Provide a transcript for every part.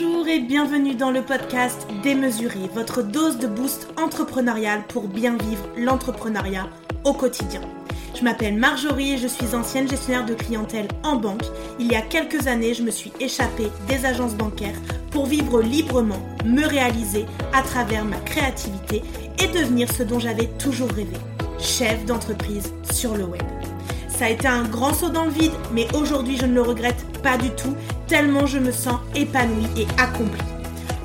Bonjour et bienvenue dans le podcast Démesuré, votre dose de boost entrepreneurial pour bien vivre l'entrepreneuriat au quotidien. Je m'appelle Marjorie et je suis ancienne gestionnaire de clientèle en banque. Il y a quelques années, je me suis échappée des agences bancaires pour vivre librement, me réaliser à travers ma créativité et devenir ce dont j'avais toujours rêvé, chef d'entreprise sur le web. Ça a été un grand saut dans le vide, mais aujourd'hui je ne le regrette pas du tout, tellement je me sens épanouie et accomplie.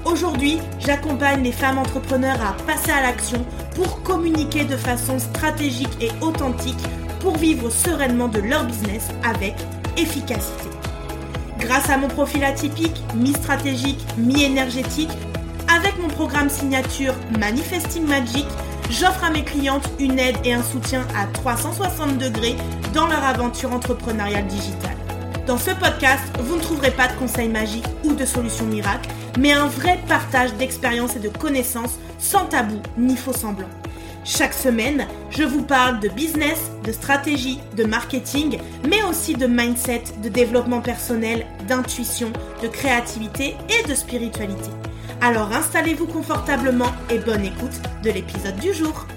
Aujourd'hui, j'accompagne les femmes entrepreneurs à passer à l'action pour communiquer de façon stratégique et authentique pour vivre sereinement de leur business avec efficacité. Grâce à mon profil atypique, mi-stratégique, mi-énergétique, avec mon programme signature Manifesting Magic, j'offre à mes clientes une aide et un soutien à 360 degrés dans leur aventure entrepreneuriale digitale. Dans ce podcast, vous ne trouverez pas de conseils magiques ou de solutions miracles, mais un vrai partage d'expériences et de connaissances sans tabou ni faux semblant. Chaque semaine, je vous parle de business, de stratégie, de marketing, mais aussi de mindset, de développement personnel, d'intuition, de créativité et de spiritualité. Alors installez-vous confortablement et bonne écoute de l'épisode du jour.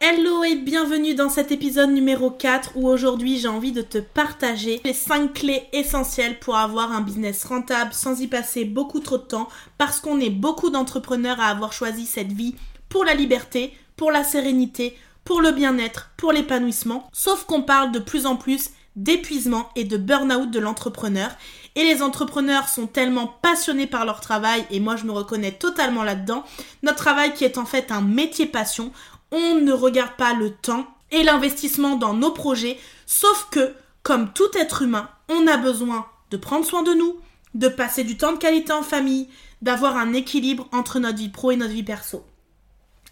Hello et bienvenue dans cet épisode numéro 4 où aujourd'hui j'ai envie de te partager les 5 clés essentielles pour avoir un business rentable sans y passer beaucoup trop de temps parce qu'on est beaucoup d'entrepreneurs à avoir choisi cette vie pour la liberté, pour la sérénité, pour le bien-être, pour l'épanouissement, sauf qu'on parle de plus en plus d'épuisement et de burn-out de l'entrepreneur. Et les entrepreneurs sont tellement passionnés par leur travail, et moi je me reconnais totalement là-dedans, notre travail qui est en fait un métier passion, on ne regarde pas le temps et l'investissement dans nos projets, sauf que, comme tout être humain, on a besoin de prendre soin de nous, de passer du temps de qualité en famille, d'avoir un équilibre entre notre vie pro et notre vie perso.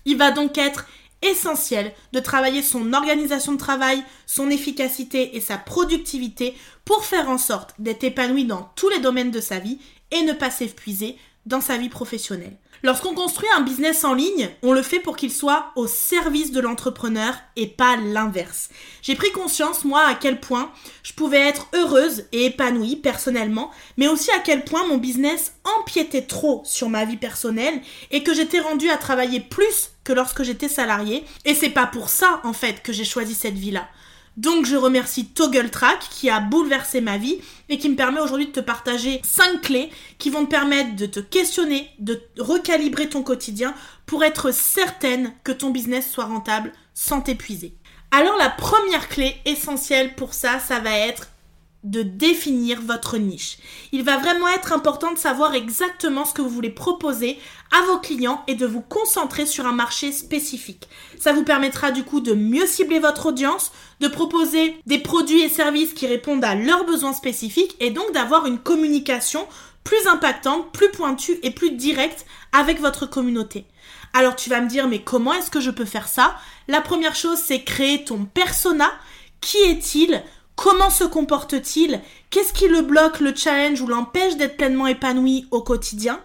Il va donc être essentiel de travailler son organisation de travail, son efficacité et sa productivité pour faire en sorte d'être épanoui dans tous les domaines de sa vie et ne pas s'épuiser dans sa vie professionnelle. Lorsqu'on construit un business en ligne, on le fait pour qu'il soit au service de l'entrepreneur et pas l'inverse. J'ai pris conscience, moi, à quel point je pouvais être heureuse et épanouie personnellement, mais aussi à quel point mon business empiétait trop sur ma vie personnelle et que j'étais rendue à travailler plus que lorsque j'étais salariée. Et c'est pas pour ça, en fait, que j'ai choisi cette vie-là. Donc je remercie Toggle Track qui a bouleversé ma vie et qui me permet aujourd'hui de te partager 5 clés qui vont te permettre de te questionner, de recalibrer ton quotidien pour être certaine que ton business soit rentable sans t'épuiser. Alors la première clé essentielle pour ça, ça va être de définir votre niche. Il va vraiment être important de savoir exactement ce que vous voulez proposer à vos clients et de vous concentrer sur un marché spécifique. Ça vous permettra du coup de mieux cibler votre audience, de proposer des produits et services qui répondent à leurs besoins spécifiques et donc d'avoir une communication plus impactante, plus pointue et plus directe avec votre communauté. Alors tu vas me dire mais comment est-ce que je peux faire ça? La première chose c'est créer ton persona. Qui est-il? Comment se comporte-t-il? Qu'est-ce qui le bloque, le challenge ou l'empêche d'être pleinement épanoui au quotidien?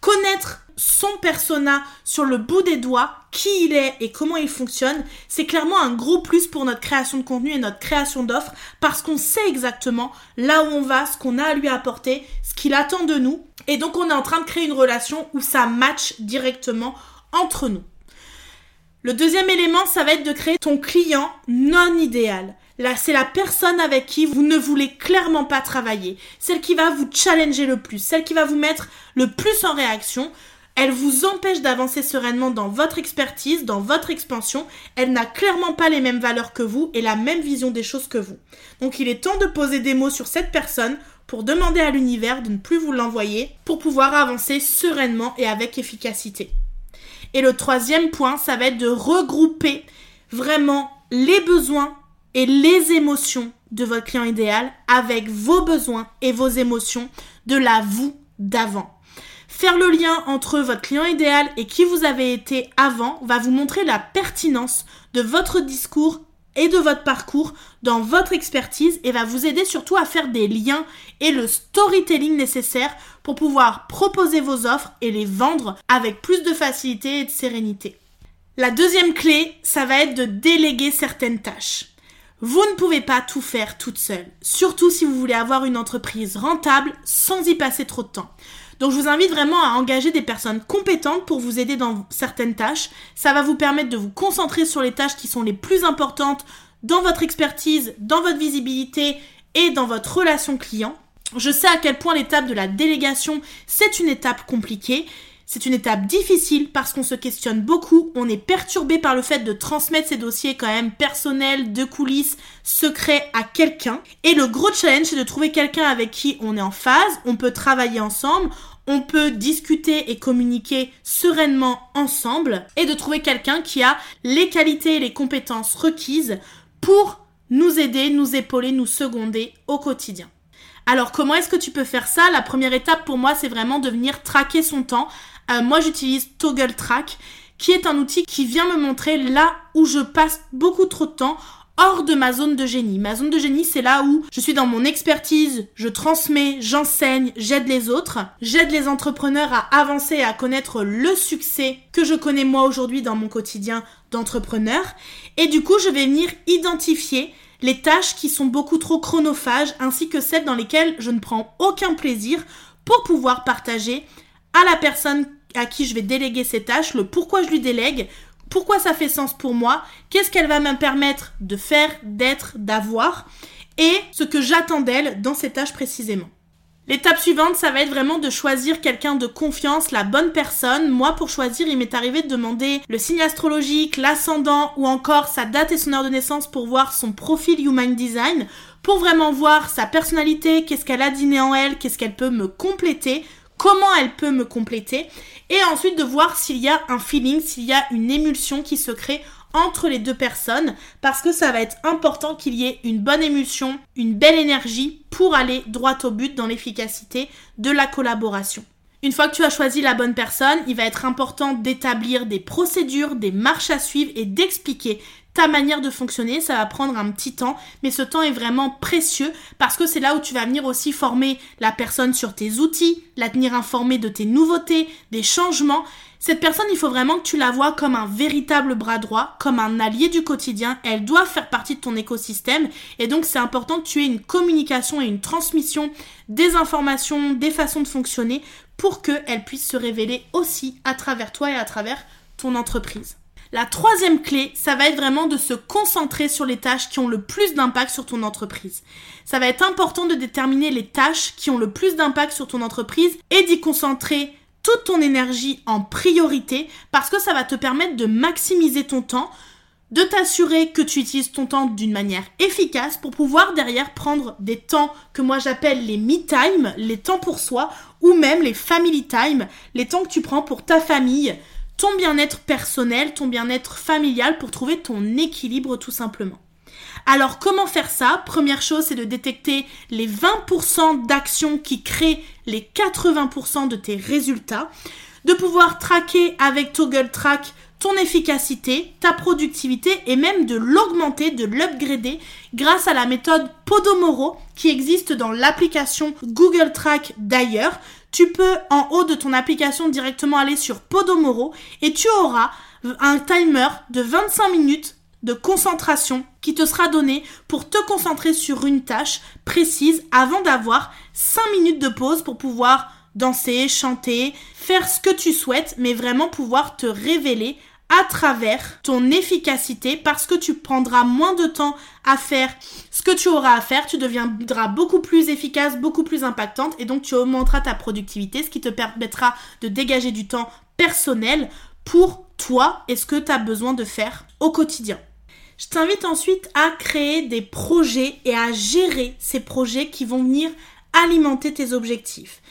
Connaître son persona sur le bout des doigts, qui il est et comment il fonctionne, c'est clairement un gros plus pour notre création de contenu et notre création d'offres parce qu'on sait exactement là où on va, ce qu'on a à lui apporter, ce qu'il attend de nous. Et donc on est en train de créer une relation où ça match directement entre nous. Le deuxième élément, ça va être de créer ton client non idéal. Là, c'est la personne avec qui vous ne voulez clairement pas travailler, celle qui va vous challenger le plus, celle qui va vous mettre le plus en réaction. Elle vous empêche d'avancer sereinement dans votre expertise, dans votre expansion. Elle n'a clairement pas les mêmes valeurs que vous et la même vision des choses que vous. Donc il est temps de poser des mots sur cette personne pour demander à l'univers de ne plus vous l'envoyer pour pouvoir avancer sereinement et avec efficacité. Et le troisième point, ça va être de regrouper vraiment les besoins et les émotions de votre client idéal avec vos besoins et vos émotions de la vous d'avant. Faire le lien entre votre client idéal et qui vous avez été avant va vous montrer la pertinence de votre discours et de votre parcours dans votre expertise et va vous aider surtout à faire des liens et le storytelling nécessaire pour pouvoir proposer vos offres et les vendre avec plus de facilité et de sérénité. La deuxième clé, ça va être de déléguer certaines tâches. Vous ne pouvez pas tout faire toute seule, surtout si vous voulez avoir une entreprise rentable sans y passer trop de temps. Donc je vous invite vraiment à engager des personnes compétentes pour vous aider dans certaines tâches. Ça va vous permettre de vous concentrer sur les tâches qui sont les plus importantes dans votre expertise, dans votre visibilité et dans votre relation client. Je sais à quel point l'étape de la délégation, c'est une étape compliquée. C'est une étape difficile parce qu'on se questionne beaucoup, on est perturbé par le fait de transmettre ces dossiers quand même personnels, de coulisses, secrets à quelqu'un. Et le gros challenge, c'est de trouver quelqu'un avec qui on est en phase, on peut travailler ensemble, on peut discuter et communiquer sereinement ensemble et de trouver quelqu'un qui a les qualités et les compétences requises pour nous aider, nous épauler, nous seconder au quotidien. Alors comment est-ce que tu peux faire ça? La première étape pour moi c'est vraiment de venir traquer son temps euh, moi, j'utilise Toggle Track, qui est un outil qui vient me montrer là où je passe beaucoup trop de temps hors de ma zone de génie. Ma zone de génie, c'est là où je suis dans mon expertise, je transmets, j'enseigne, j'aide les autres, j'aide les entrepreneurs à avancer et à connaître le succès que je connais moi aujourd'hui dans mon quotidien d'entrepreneur. Et du coup, je vais venir identifier les tâches qui sont beaucoup trop chronophages ainsi que celles dans lesquelles je ne prends aucun plaisir pour pouvoir partager à la personne à qui je vais déléguer ces tâches, le pourquoi je lui délègue, pourquoi ça fait sens pour moi, qu'est-ce qu'elle va me permettre de faire, d'être, d'avoir, et ce que j'attends d'elle dans ces tâches précisément. L'étape suivante, ça va être vraiment de choisir quelqu'un de confiance, la bonne personne. Moi, pour choisir, il m'est arrivé de demander le signe astrologique, l'ascendant ou encore sa date et son heure de naissance pour voir son profil Human Design, pour vraiment voir sa personnalité, qu'est-ce qu'elle a dîné en elle, qu'est-ce qu'elle peut me compléter comment elle peut me compléter, et ensuite de voir s'il y a un feeling, s'il y a une émulsion qui se crée entre les deux personnes, parce que ça va être important qu'il y ait une bonne émulsion, une belle énergie pour aller droit au but dans l'efficacité de la collaboration. Une fois que tu as choisi la bonne personne, il va être important d'établir des procédures, des marches à suivre et d'expliquer ta manière de fonctionner. Ça va prendre un petit temps, mais ce temps est vraiment précieux parce que c'est là où tu vas venir aussi former la personne sur tes outils, la tenir informée de tes nouveautés, des changements. Cette personne, il faut vraiment que tu la vois comme un véritable bras droit, comme un allié du quotidien. Elle doit faire partie de ton écosystème et donc c'est important que tu aies une communication et une transmission des informations, des façons de fonctionner pour qu'elle puisse se révéler aussi à travers toi et à travers ton entreprise. La troisième clé, ça va être vraiment de se concentrer sur les tâches qui ont le plus d'impact sur ton entreprise. Ça va être important de déterminer les tâches qui ont le plus d'impact sur ton entreprise et d'y concentrer toute ton énergie en priorité parce que ça va te permettre de maximiser ton temps, de t'assurer que tu utilises ton temps d'une manière efficace pour pouvoir derrière prendre des temps que moi j'appelle les me time, les temps pour soi, ou même les family time, les temps que tu prends pour ta famille, ton bien-être personnel, ton bien-être familial pour trouver ton équilibre tout simplement. Alors comment faire ça? Première chose, c'est de détecter les 20% d'actions qui créent les 80% de tes résultats, de pouvoir traquer avec Toggle Track ton efficacité, ta productivité et même de l'augmenter, de l'upgrader grâce à la méthode Podomoro qui existe dans l'application Google Track d'ailleurs. Tu peux en haut de ton application directement aller sur Podomoro et tu auras un timer de 25 minutes de concentration qui te sera donné pour te concentrer sur une tâche précise avant d'avoir 5 minutes de pause pour pouvoir danser, chanter, faire ce que tu souhaites, mais vraiment pouvoir te révéler à travers ton efficacité parce que tu prendras moins de temps à faire ce que tu auras à faire, tu deviendras beaucoup plus efficace, beaucoup plus impactante et donc tu augmenteras ta productivité, ce qui te permettra de dégager du temps personnel pour toi et ce que tu as besoin de faire au quotidien. Je t'invite ensuite à créer des projets et à gérer ces projets qui vont venir alimenter tes objectifs.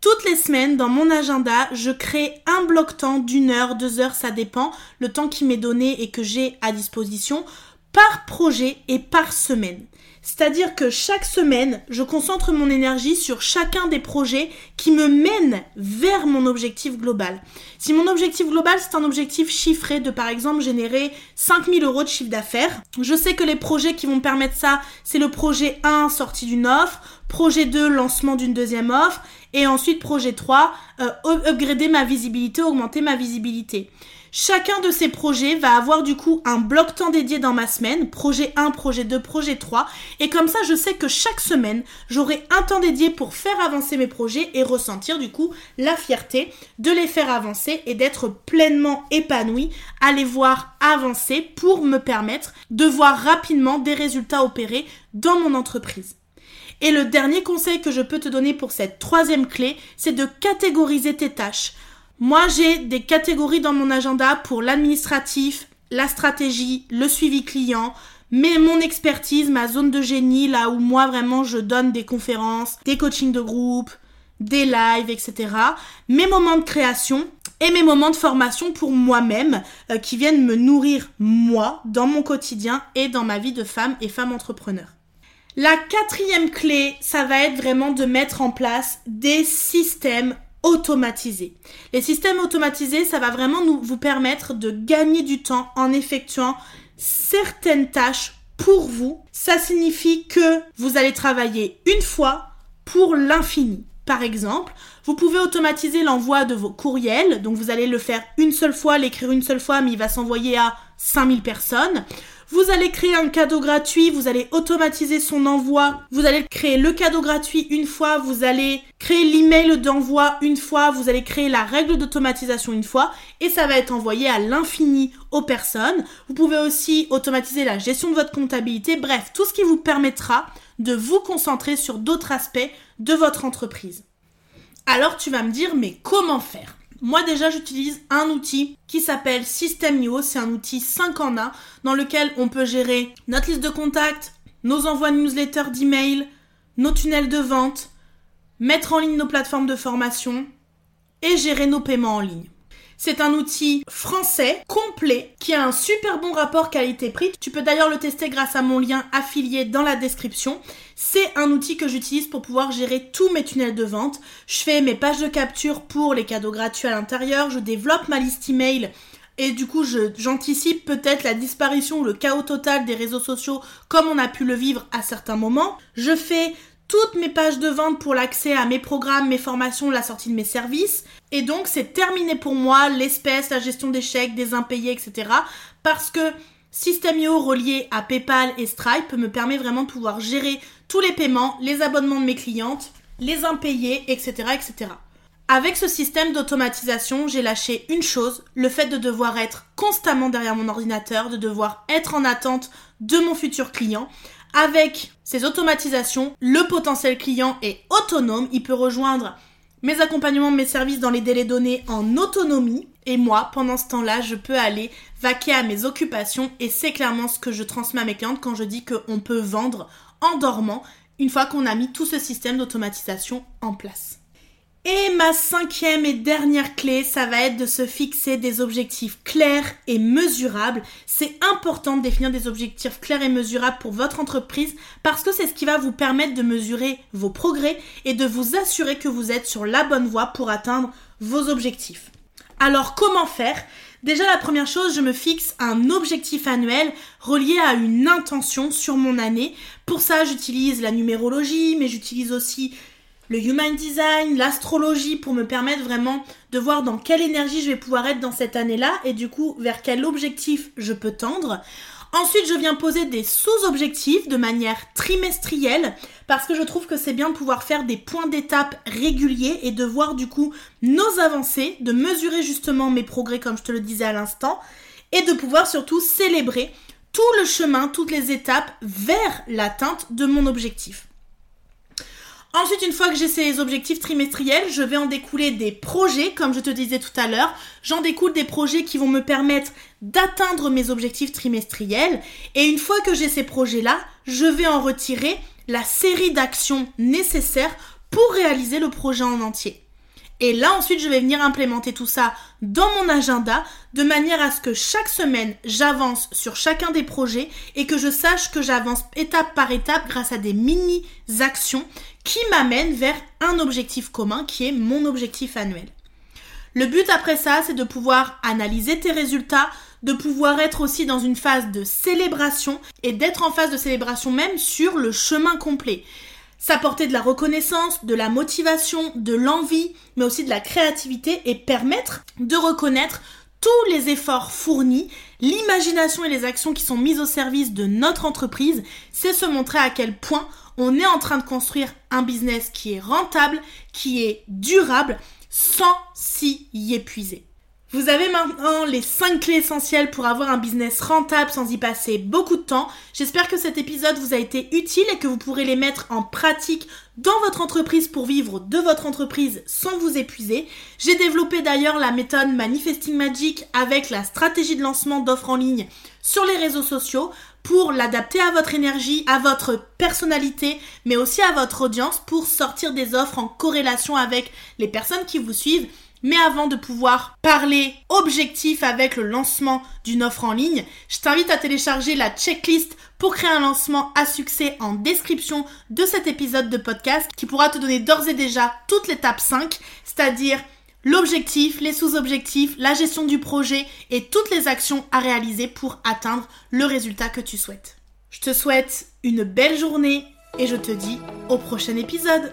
Toutes les semaines, dans mon agenda, je crée un bloc temps d'une heure, deux heures, ça dépend, le temps qui m'est donné et que j'ai à disposition, par projet et par semaine. C'est-à-dire que chaque semaine, je concentre mon énergie sur chacun des projets qui me mènent vers mon objectif global. Si mon objectif global, c'est un objectif chiffré de, par exemple, générer 5000 euros de chiffre d'affaires, je sais que les projets qui vont me permettre ça, c'est le projet 1, sortie d'une offre, projet 2, lancement d'une deuxième offre, et ensuite projet 3, euh, upgrader ma visibilité, augmenter ma visibilité. Chacun de ces projets va avoir du coup un bloc temps dédié dans ma semaine, projet 1, projet 2, projet 3, et comme ça je sais que chaque semaine j'aurai un temps dédié pour faire avancer mes projets et ressentir du coup la fierté de les faire avancer et d'être pleinement épanoui à les voir avancer pour me permettre de voir rapidement des résultats opérés dans mon entreprise. Et le dernier conseil que je peux te donner pour cette troisième clé, c'est de catégoriser tes tâches. Moi, j'ai des catégories dans mon agenda pour l'administratif, la stratégie, le suivi client, mais mon expertise, ma zone de génie, là où moi vraiment je donne des conférences, des coachings de groupe, des lives, etc. Mes moments de création et mes moments de formation pour moi-même euh, qui viennent me nourrir moi dans mon quotidien et dans ma vie de femme et femme entrepreneur. La quatrième clé, ça va être vraiment de mettre en place des systèmes automatisé. Les systèmes automatisés, ça va vraiment nous, vous permettre de gagner du temps en effectuant certaines tâches pour vous. Ça signifie que vous allez travailler une fois pour l'infini. Par exemple, vous pouvez automatiser l'envoi de vos courriels, donc vous allez le faire une seule fois, l'écrire une seule fois, mais il va s'envoyer à 5000 personnes. Vous allez créer un cadeau gratuit, vous allez automatiser son envoi, vous allez créer le cadeau gratuit une fois, vous allez créer l'email d'envoi une fois, vous allez créer la règle d'automatisation une fois, et ça va être envoyé à l'infini aux personnes. Vous pouvez aussi automatiser la gestion de votre comptabilité, bref, tout ce qui vous permettra de vous concentrer sur d'autres aspects de votre entreprise. Alors tu vas me dire, mais comment faire? Moi déjà j'utilise un outil qui s'appelle System.io, c'est un outil 5 en 1 dans lequel on peut gérer notre liste de contacts, nos envois de newsletters d'email, nos tunnels de vente, mettre en ligne nos plateformes de formation et gérer nos paiements en ligne. C'est un outil français, complet, qui a un super bon rapport qualité-prix. Tu peux d'ailleurs le tester grâce à mon lien affilié dans la description. C'est un outil que j'utilise pour pouvoir gérer tous mes tunnels de vente. Je fais mes pages de capture pour les cadeaux gratuits à l'intérieur. Je développe ma liste email et du coup, j'anticipe peut-être la disparition ou le chaos total des réseaux sociaux comme on a pu le vivre à certains moments. Je fais toutes mes pages de vente pour l'accès à mes programmes, mes formations, la sortie de mes services. Et donc c'est terminé pour moi l'espèce, la gestion des chèques, des impayés, etc. Parce que System.io relié à PayPal et Stripe me permet vraiment de pouvoir gérer tous les paiements, les abonnements de mes clientes, les impayés, etc. etc. Avec ce système d'automatisation, j'ai lâché une chose, le fait de devoir être constamment derrière mon ordinateur, de devoir être en attente de mon futur client. Avec ces automatisations, le potentiel client est autonome, il peut rejoindre mes accompagnements, mes services dans les délais donnés en autonomie. Et moi, pendant ce temps-là, je peux aller vaquer à mes occupations et c'est clairement ce que je transmets à mes clientes quand je dis qu'on peut vendre en dormant une fois qu'on a mis tout ce système d'automatisation en place. Et ma cinquième et dernière clé, ça va être de se fixer des objectifs clairs et mesurables. C'est important de définir des objectifs clairs et mesurables pour votre entreprise parce que c'est ce qui va vous permettre de mesurer vos progrès et de vous assurer que vous êtes sur la bonne voie pour atteindre vos objectifs. Alors comment faire? Déjà la première chose, je me fixe un objectif annuel relié à une intention sur mon année. Pour ça, j'utilise la numérologie, mais j'utilise aussi le human design, l'astrologie pour me permettre vraiment de voir dans quelle énergie je vais pouvoir être dans cette année-là et du coup vers quel objectif je peux tendre. Ensuite, je viens poser des sous-objectifs de manière trimestrielle parce que je trouve que c'est bien de pouvoir faire des points d'étape réguliers et de voir du coup nos avancées, de mesurer justement mes progrès comme je te le disais à l'instant et de pouvoir surtout célébrer tout le chemin, toutes les étapes vers l'atteinte de mon objectif. Ensuite, une fois que j'ai ces objectifs trimestriels, je vais en découler des projets, comme je te disais tout à l'heure. J'en découle des projets qui vont me permettre d'atteindre mes objectifs trimestriels. Et une fois que j'ai ces projets-là, je vais en retirer la série d'actions nécessaires pour réaliser le projet en entier. Et là, ensuite, je vais venir implémenter tout ça dans mon agenda de manière à ce que chaque semaine, j'avance sur chacun des projets et que je sache que j'avance étape par étape grâce à des mini-actions qui m'amènent vers un objectif commun qui est mon objectif annuel. Le but après ça, c'est de pouvoir analyser tes résultats, de pouvoir être aussi dans une phase de célébration et d'être en phase de célébration même sur le chemin complet s'apporter de la reconnaissance, de la motivation, de l'envie, mais aussi de la créativité et permettre de reconnaître tous les efforts fournis, l'imagination et les actions qui sont mises au service de notre entreprise, c'est se montrer à quel point on est en train de construire un business qui est rentable, qui est durable, sans s'y épuiser. Vous avez maintenant les 5 clés essentielles pour avoir un business rentable sans y passer beaucoup de temps. J'espère que cet épisode vous a été utile et que vous pourrez les mettre en pratique dans votre entreprise pour vivre de votre entreprise sans vous épuiser. J'ai développé d'ailleurs la méthode Manifesting Magic avec la stratégie de lancement d'offres en ligne sur les réseaux sociaux pour l'adapter à votre énergie, à votre personnalité, mais aussi à votre audience pour sortir des offres en corrélation avec les personnes qui vous suivent mais avant de pouvoir parler objectif avec le lancement d'une offre en ligne, je t'invite à télécharger la checklist pour créer un lancement à succès en description de cet épisode de podcast qui pourra te donner d'ores et déjà toute l'étape 5, c'est-à-dire l'objectif, les sous-objectifs, la gestion du projet et toutes les actions à réaliser pour atteindre le résultat que tu souhaites. Je te souhaite une belle journée et je te dis au prochain épisode.